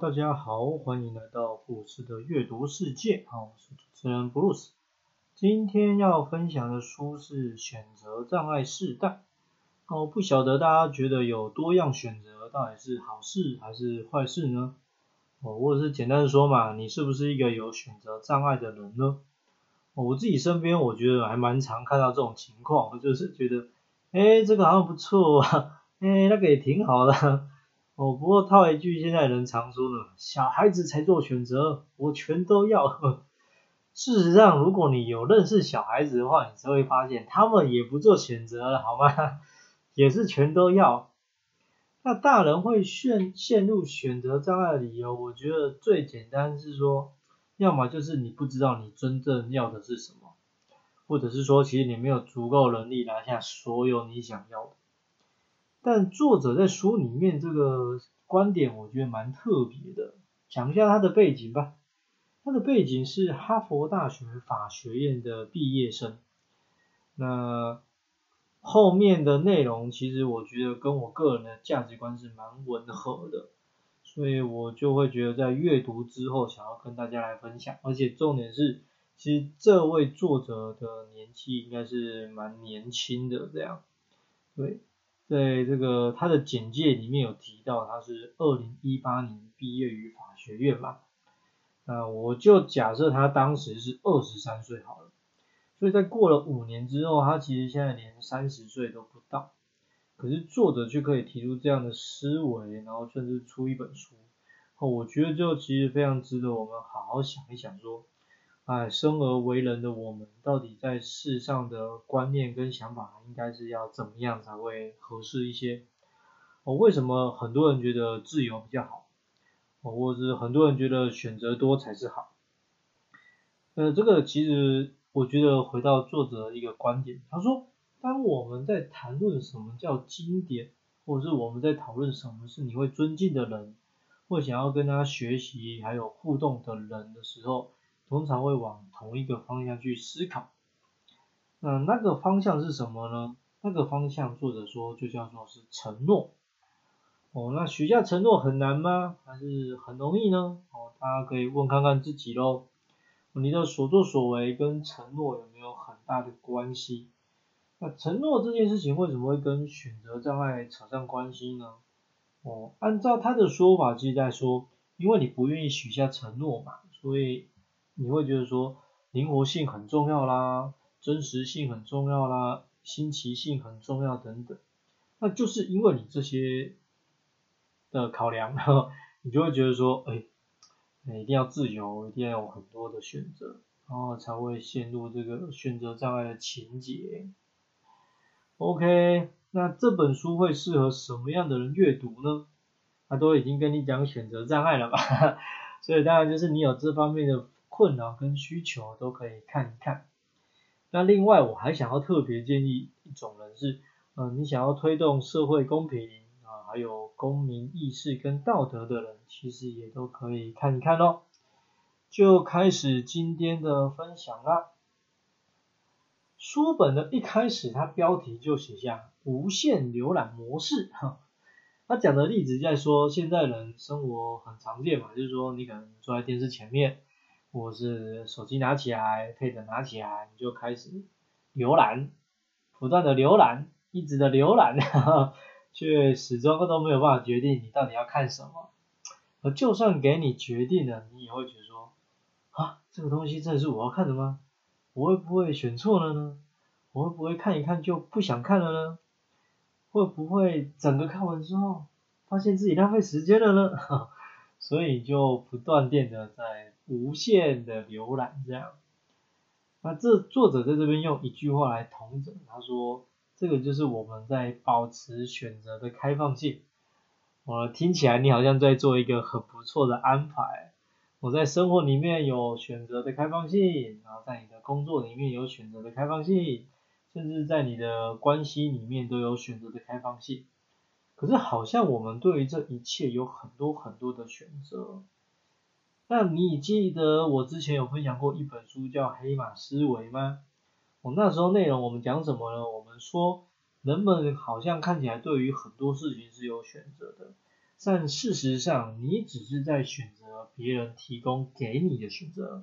大家好，欢迎来到布鲁斯的阅读世界。好，我是主持人布鲁斯。今天要分享的书是《选择障碍世代》。哦，不晓得大家觉得有多样选择到底是好事还是坏事呢？哦，或者是简单的说嘛，你是不是一个有选择障碍的人呢？我自己身边我觉得还蛮常看到这种情况，就是觉得，哎，这个好像不错啊，哎，那个也挺好的。哦，不过套一句现在人常说的，小孩子才做选择，我全都要。事实上，如果你有认识小孩子的话，你才会发现他们也不做选择了，好吗？也是全都要。那大人会陷陷入选择障碍的理由，我觉得最简单是说，要么就是你不知道你真正要的是什么，或者是说其实你没有足够能力拿下所有你想要的。但作者在书里面这个观点，我觉得蛮特别的。讲一下他的背景吧。他的背景是哈佛大学法学院的毕业生。那后面的内容其实我觉得跟我个人的价值观是蛮吻合的，所以我就会觉得在阅读之后想要跟大家来分享。而且重点是，其实这位作者的年纪应该是蛮年轻的，这样对。在这个他的简介里面有提到，他是二零一八年毕业于法学院嘛，那我就假设他当时是二十三岁好了，所以在过了五年之后，他其实现在连三十岁都不到，可是作者却可以提出这样的思维，然后甚至出一本书，哦我觉得就其实非常值得我们好好想一想说。哎，生而为人的我们，到底在世上的观念跟想法，应该是要怎么样才会合适一些？哦，为什么很多人觉得自由比较好？哦，或者是很多人觉得选择多才是好？呃，这个其实我觉得回到作者一个观点，他说，当我们在谈论什么叫经典，或者是我们在讨论什么是你会尊敬的人，或想要跟他学习还有互动的人的时候，通常会往同一个方向去思考，那那个方向是什么呢？那个方向作者说就叫做是承诺。哦，那许下承诺很难吗？还是很容易呢？哦，大家可以问看看自己喽。你的所作所为跟承诺有没有很大的关系？那承诺这件事情为什么会跟选择障碍扯上关系呢？哦，按照他的说法，即在说，因为你不愿意许下承诺嘛，所以。你会觉得说灵活性很重要啦，真实性很重要啦，新奇性很重要等等，那就是因为你这些的考量，然后你就会觉得说，哎，一定要自由，一定要有很多的选择，然后才会陷入这个选择障碍的情节。OK，那这本书会适合什么样的人阅读呢？他都已经跟你讲选择障碍了吧，所以当然就是你有这方面的。困扰跟需求都可以看一看。那另外我还想要特别建议一种人是，嗯，你想要推动社会公平啊，还有公民意识跟道德的人，其实也都可以看一看哦。就开始今天的分享啦。书本的一开始，它标题就写下无限浏览模式哈。他讲的例子在说，现在人生活很常见嘛，就是说你可能坐在电视前面。或是手机拿起来，Pad 拿起来，你就开始浏览，不断的浏览，一直的浏览，却始终都没有办法决定你到底要看什么。而就算给你决定了，你也会觉得说，啊，这个东西真的是我要看的吗？我会不会选错了呢？我会不会看一看就不想看了呢？会不会整个看完之后，发现自己浪费时间了呢？所以就不断电的在。无限的浏览这样，那这作者在这边用一句话来统整，他说这个就是我们在保持选择的开放性。我听起来你好像在做一个很不错的安排。我在生活里面有选择的开放性，然后在你的工作里面有选择的开放性，甚至在你的关系里面都有选择的开放性。可是好像我们对于这一切有很多很多的选择。那你记得我之前有分享过一本书叫《黑马思维》吗？我那时候内容我们讲什么呢？我们说人们好像看起来对于很多事情是有选择的，但事实上，你只是在选择别人提供给你的选择，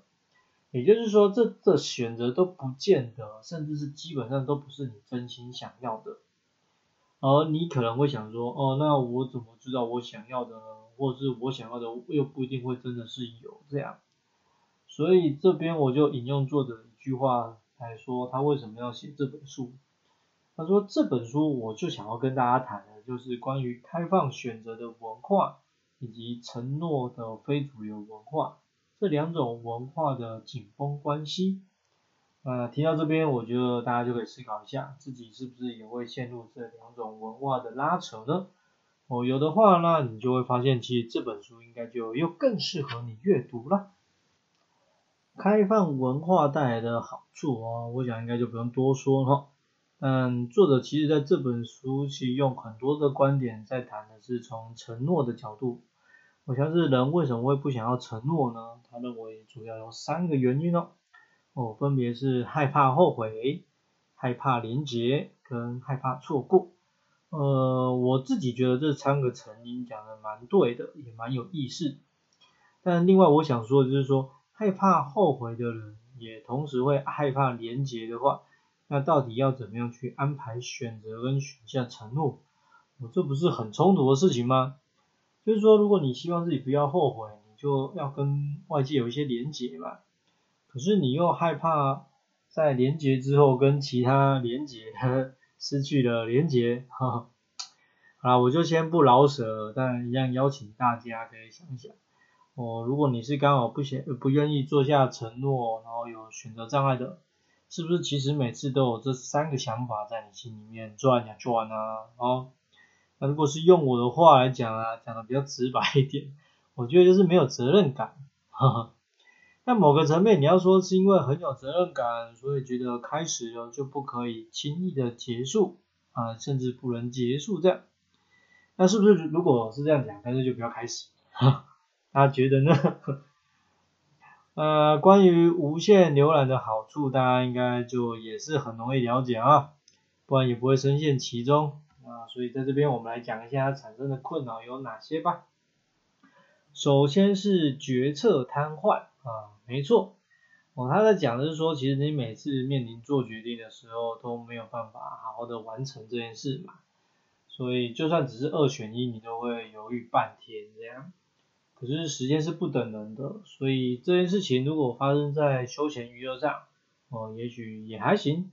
也就是说，这这选择都不见得，甚至是基本上都不是你真心想要的。而你可能会想说，哦，那我怎么知道我想要的呢？或者是我想要的又不一定会真的是有这样。所以这边我就引用作者一句话来说，他为什么要写这本书？他说这本书我就想要跟大家谈的就是关于开放选择的文化以及承诺的非主流文化这两种文化的紧绷关系。呃，提到这边，我觉得大家就可以思考一下，自己是不是也会陷入这两种文化的拉扯呢？哦，有的话，那你就会发现，其实这本书应该就又更适合你阅读了。开放文化带来的好处哦，我想应该就不用多说了。嗯，作者其实在这本书其实用很多的观点在谈的是从承诺的角度。我想是人为什么会不想要承诺呢？他认为主要有三个原因哦。哦，分别是害怕后悔、害怕连结跟害怕错过。呃，我自己觉得这三个成因讲的蛮对的，也蛮有意思。但另外我想说的就是说，害怕后悔的人，也同时会害怕连结的话，那到底要怎么样去安排选择跟选项承诺？我这不是很冲突的事情吗？就是说，如果你希望自己不要后悔，你就要跟外界有一些连结嘛。可是你又害怕在连接之后跟其他连接失去了连接，哈，好我就先不老舍，但一样邀请大家可以想一想，哦，如果你是刚好不想不愿意做下承诺，然后有选择障碍的，是不是其实每次都有这三个想法在你心里面转呀转啊，哦，那如果是用我的话来讲啊，讲的比较直白一点，我觉得就是没有责任感，哈哈。那某个层面，你要说是因为很有责任感，所以觉得开始了就不可以轻易的结束啊，甚至不能结束这样。那是不是如果是这样讲，干脆就不要开始？大家觉得呢？呃，关于无限浏览的好处，大家应该就也是很容易了解啊，不然也不会深陷其中啊。所以在这边我们来讲一下它产生的困扰有哪些吧。首先是决策瘫痪。啊，没错，哦，他在讲的是说，其实你每次面临做决定的时候都没有办法好好的完成这件事嘛，所以就算只是二选一，你都会犹豫半天这样。可是时间是不等人的，所以这件事情如果发生在休闲娱乐上，哦，也许也还行。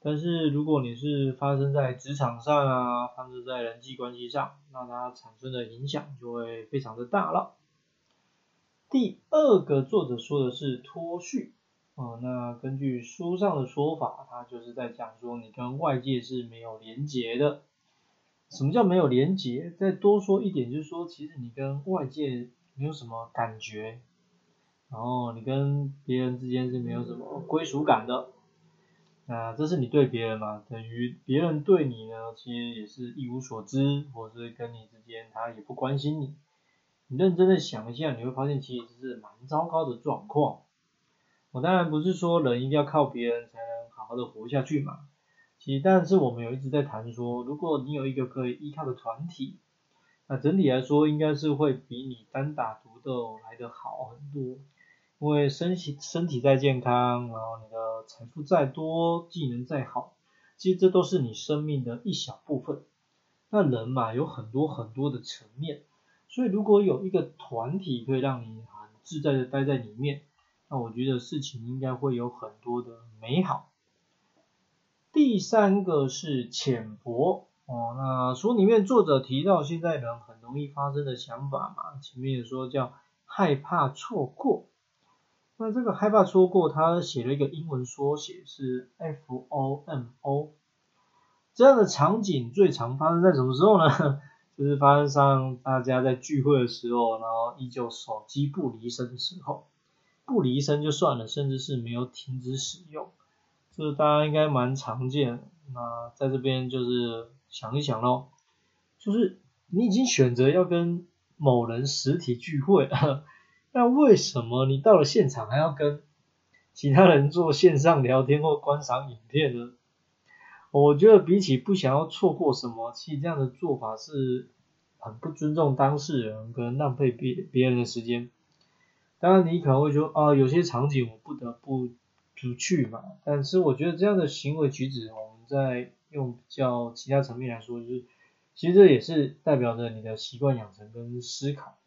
但是如果你是发生在职场上啊，发生在人际关系上，那它产生的影响就会非常的大了。第二个作者说的是脱序，啊，那根据书上的说法，他就是在讲说你跟外界是没有连结的。什么叫没有连结？再多说一点，就是说其实你跟外界没有什么感觉，然后你跟别人之间是没有什么归属感的。那这是你对别人嘛？等于别人对你呢，其实也是一无所知，或是跟你之间他也不关心你。你认真的想一下，你会发现其实是蛮糟糕的状况。我当然不是说人一定要靠别人才能好好的活下去嘛。其实，但是我们有一直在谈说，如果你有一个可以依靠的团体，那整体来说应该是会比你单打独斗来得好很多。因为身体身体再健康，然后你的财富再多，技能再好，其实这都是你生命的一小部分。那人嘛，有很多很多的层面。所以如果有一个团体可以让你很自在的待在里面，那我觉得事情应该会有很多的美好。第三个是浅薄哦，那书里面作者提到现在人很容易发生的想法嘛，前面也说叫害怕错过，那这个害怕错过，他写了一个英文缩写是 FOMO，这样的场景最常发生在什么时候呢？就是发生上大家在聚会的时候，然后依旧手机不离身的时候，不离身就算了，甚至是没有停止使用，这大家应该蛮常见。那在这边就是想一想咯，就是你已经选择要跟某人实体聚会，那为什么你到了现场还要跟其他人做线上聊天或观赏影片呢？我觉得比起不想要错过什么，其实这样的做法是很不尊重当事人，跟浪费别别人的时间。当然你可能会说，啊，有些场景我不得不不去嘛。但是我觉得这样的行为举止，我们在用比较其他层面来说，就是其实这也是代表着你的习惯养成跟思考。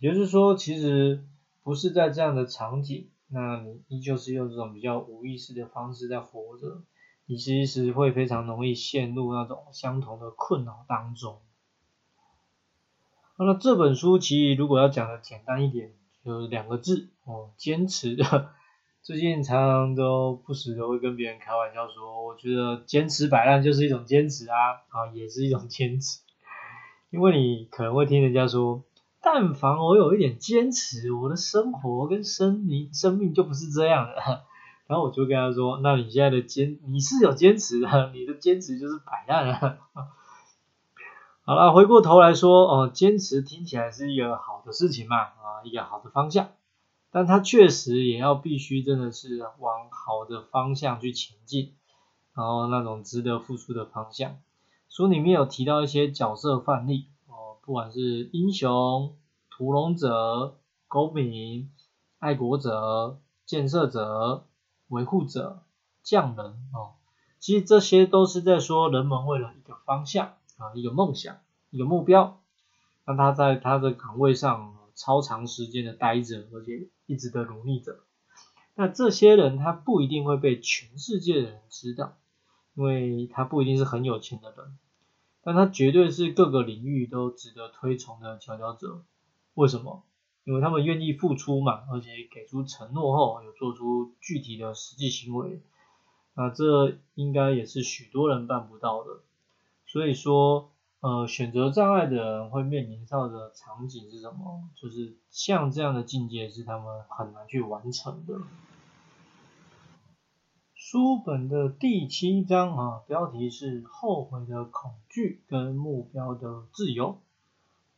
也就是说，其实不是在这样的场景，那你依旧是用这种比较无意识的方式在活着，你其实会非常容易陷入那种相同的困扰当中。那这本书其实如果要讲的简单一点，就两个字哦，坚持。最近常常都不时的会跟别人开玩笑说，我觉得坚持摆烂就是一种坚持啊，啊，也是一种坚持。因为你可能会听人家说。但凡我有一点坚持，我的生活跟生命生命就不是这样的。然后我就跟他说：“那你现在的坚，你是有坚持的，你的坚持就是摆烂了。”好了，回过头来说，哦，坚持听起来是一个好的事情嘛，啊，一个好的方向，但它确实也要必须真的是往好的方向去前进，然后那种值得付出的方向。书里面有提到一些角色范例。哦不管是英雄、屠龙者、公民、爱国者、建设者、维护者、匠人哦，其实这些都是在说人们为了一个方向啊、一个梦想、一个目标，让他在他的岗位上超长时间的待着，而且一直的努力着。那这些人他不一定会被全世界的人知道，因为他不一定是很有钱的人。但他绝对是各个领域都值得推崇的佼佼者。为什么？因为他们愿意付出嘛，而且给出承诺后有做出具体的实际行为。那这应该也是许多人办不到的。所以说，呃，选择障碍的人会面临到的场景是什么？就是像这样的境界是他们很难去完成的。书本的第七章啊，标题是后悔的恐惧跟目标的自由。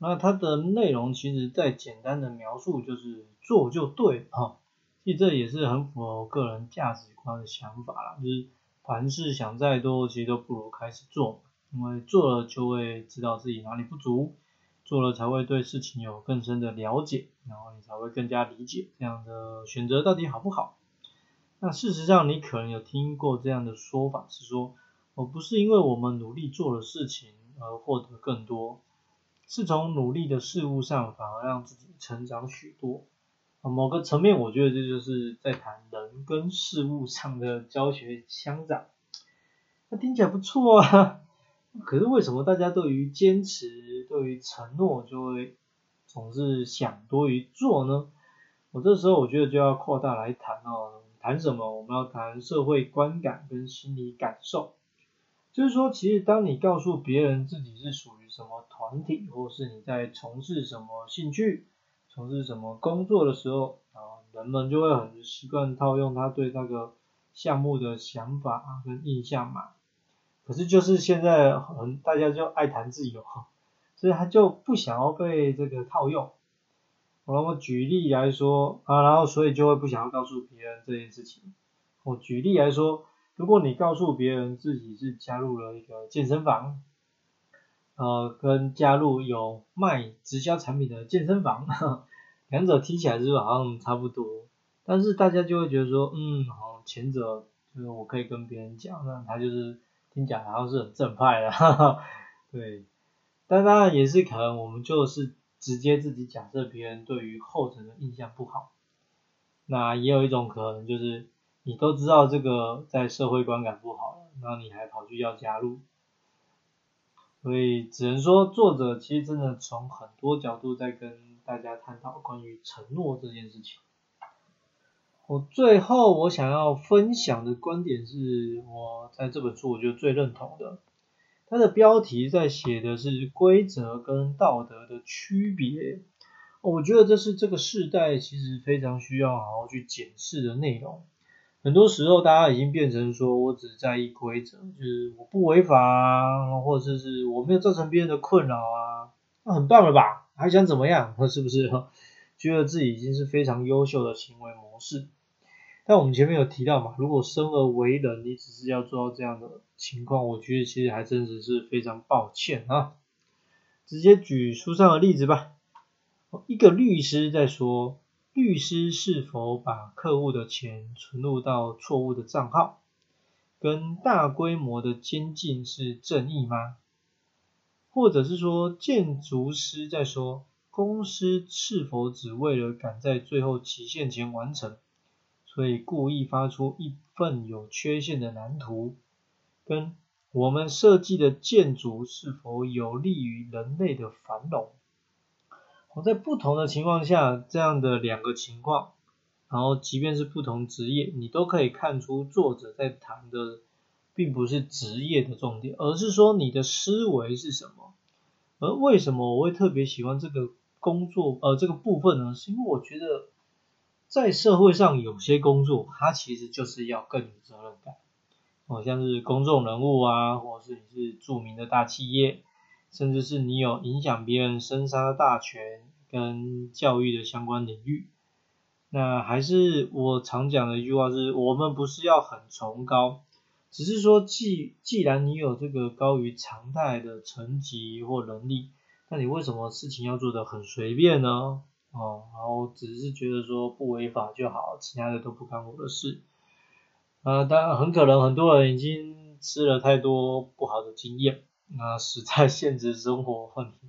那它的内容其实再简单的描述就是做就对啊，其实这也是很符合我个人价值观的想法啦，就是凡事想再多，其实都不如开始做，因为做了就会知道自己哪里不足，做了才会对事情有更深的了解，然后你才会更加理解这样的选择到底好不好。那事实上，你可能有听过这样的说法，是说，我不是因为我们努力做了事情而获得更多，是从努力的事物上反而让自己成长许多。某个层面，我觉得这就是在谈人跟事物上的教学相长。那听起来不错啊，可是为什么大家对于坚持、对于承诺，就会总是想多于做呢？我这时候我觉得就要扩大来谈哦。谈什么？我们要谈社会观感跟心理感受。就是说，其实当你告诉别人自己是属于什么团体，或是你在从事什么兴趣、从事什么工作的时候，啊，人们就会很习惯套用他对那个项目的想法跟印象嘛。可是就是现在很大家就爱谈自由，所以他就不想要被这个套用。我那么举例来说啊，然后所以就会不想要告诉别人这件事情。我举例来说，如果你告诉别人自己是加入了一个健身房，呃，跟加入有卖直销产品的健身房，两者听起来是不是好像差不多？但是大家就会觉得说，嗯，好，前者就是我可以跟别人讲，那他就是听起来好像是很正派的，对。但当然也是可能我们就是。直接自己假设别人对于后者的印象不好，那也有一种可能就是你都知道这个在社会观感不好了，那你还跑去要加入，所以只能说作者其实真的从很多角度在跟大家探讨关于承诺这件事情。我最后我想要分享的观点是我在这本书我觉得最认同的。它的标题在写的是规则跟道德的区别，我觉得这是这个时代其实非常需要好好去检视的内容。很多时候大家已经变成说我只在意规则，就是我不违法啊，或者是我没有造成别人的困扰啊，那很棒了吧？还想怎么样？是不是？觉得自己已经是非常优秀的行为模式。但我们前面有提到嘛，如果生而为人，你只是要做到这样的情况，我觉得其实还真的是非常抱歉啊。直接举书上的例子吧。一个律师在说，律师是否把客户的钱存入到错误的账号，跟大规模的监禁是正义吗？或者是说，建筑师在说，公司是否只为了赶在最后期限前完成，所以故意发出一份有缺陷的蓝图，跟我们设计的建筑是否有利于人类的繁荣？我在不同的情况下，这样的两个情况，然后即便是不同职业，你都可以看出作者在谈的，并不是职业的重点，而是说你的思维是什么。而为什么我会特别喜欢这个工作，呃，这个部分呢？是因为我觉得在社会上有些工作，它其实就是要更有责任感。好像是公众人物啊，或者是你是著名的大企业，甚至是你有影响别人生杀大权跟教育的相关领域，那还是我常讲的一句话是：我们不是要很崇高，只是说既既然你有这个高于常态的层级或能力，那你为什么事情要做得很随便呢？哦，然后只是觉得说不违法就好，其他的都不干我的事。呃，当然很可能很多人已经吃了太多不好的经验，那实在现实生活问题，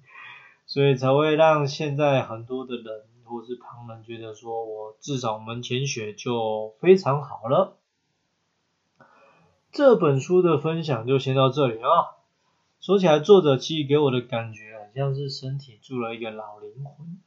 所以才会让现在很多的人或是旁人觉得说我至少门前雪就非常好了。这本书的分享就先到这里啊。说起来，作者其实给我的感觉很像是身体住了一个老灵魂，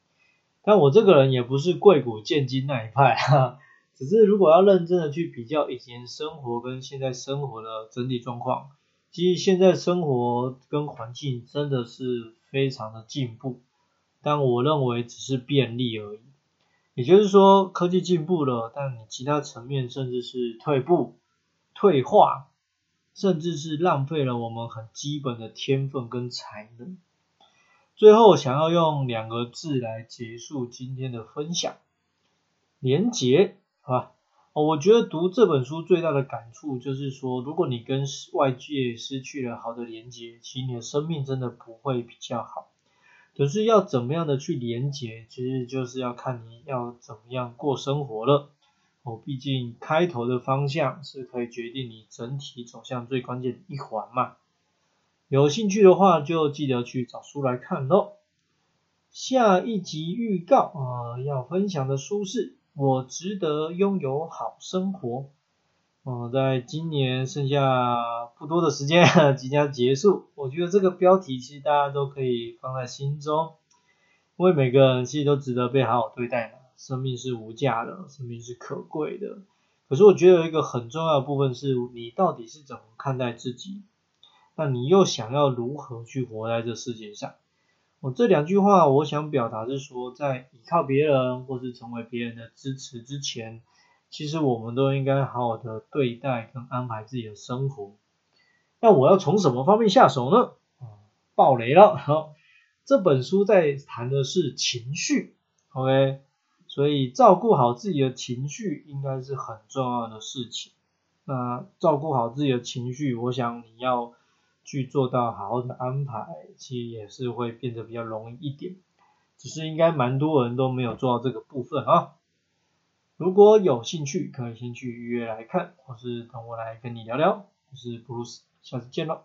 但我这个人也不是贵古见今那一派哈。只是如果要认真的去比较以前生活跟现在生活的整体状况，其实现在生活跟环境真的是非常的进步，但我认为只是便利而已。也就是说，科技进步了，但你其他层面甚至是退步、退化，甚至是浪费了我们很基本的天分跟才能。最后，想要用两个字来结束今天的分享：连结。啊，我觉得读这本书最大的感触就是说，如果你跟外界失去了好的连接，其实你的生命真的不会比较好。可是要怎么样的去连接，其实就是要看你要怎么样过生活了。哦，毕竟开头的方向是可以决定你整体走向最关键的一环嘛。有兴趣的话，就记得去找书来看喽。下一集预告啊，要分享的书是。我值得拥有好生活。嗯，在今年剩下不多的时间 即将结束，我觉得这个标题其实大家都可以放在心中，因为每个人其实都值得被好好对待嘛。生命是无价的，生命是可贵的。可是我觉得有一个很重要的部分是你到底是怎么看待自己，那你又想要如何去活在这世界上？我这两句话，我想表达是说，在依靠别人或是成为别人的支持之前，其实我们都应该好好的对待跟安排自己的生活。那我要从什么方面下手呢？啊，爆雷了！好，这本书在谈的是情绪，OK，所以照顾好自己的情绪应该是很重要的事情。那照顾好自己的情绪，我想你要。去做到好好的安排，其实也是会变得比较容易一点，只是应该蛮多人都没有做到这个部分啊。如果有兴趣，可以先去预约来看，或是等我来跟你聊聊。我是 Bruce，，下次见喽。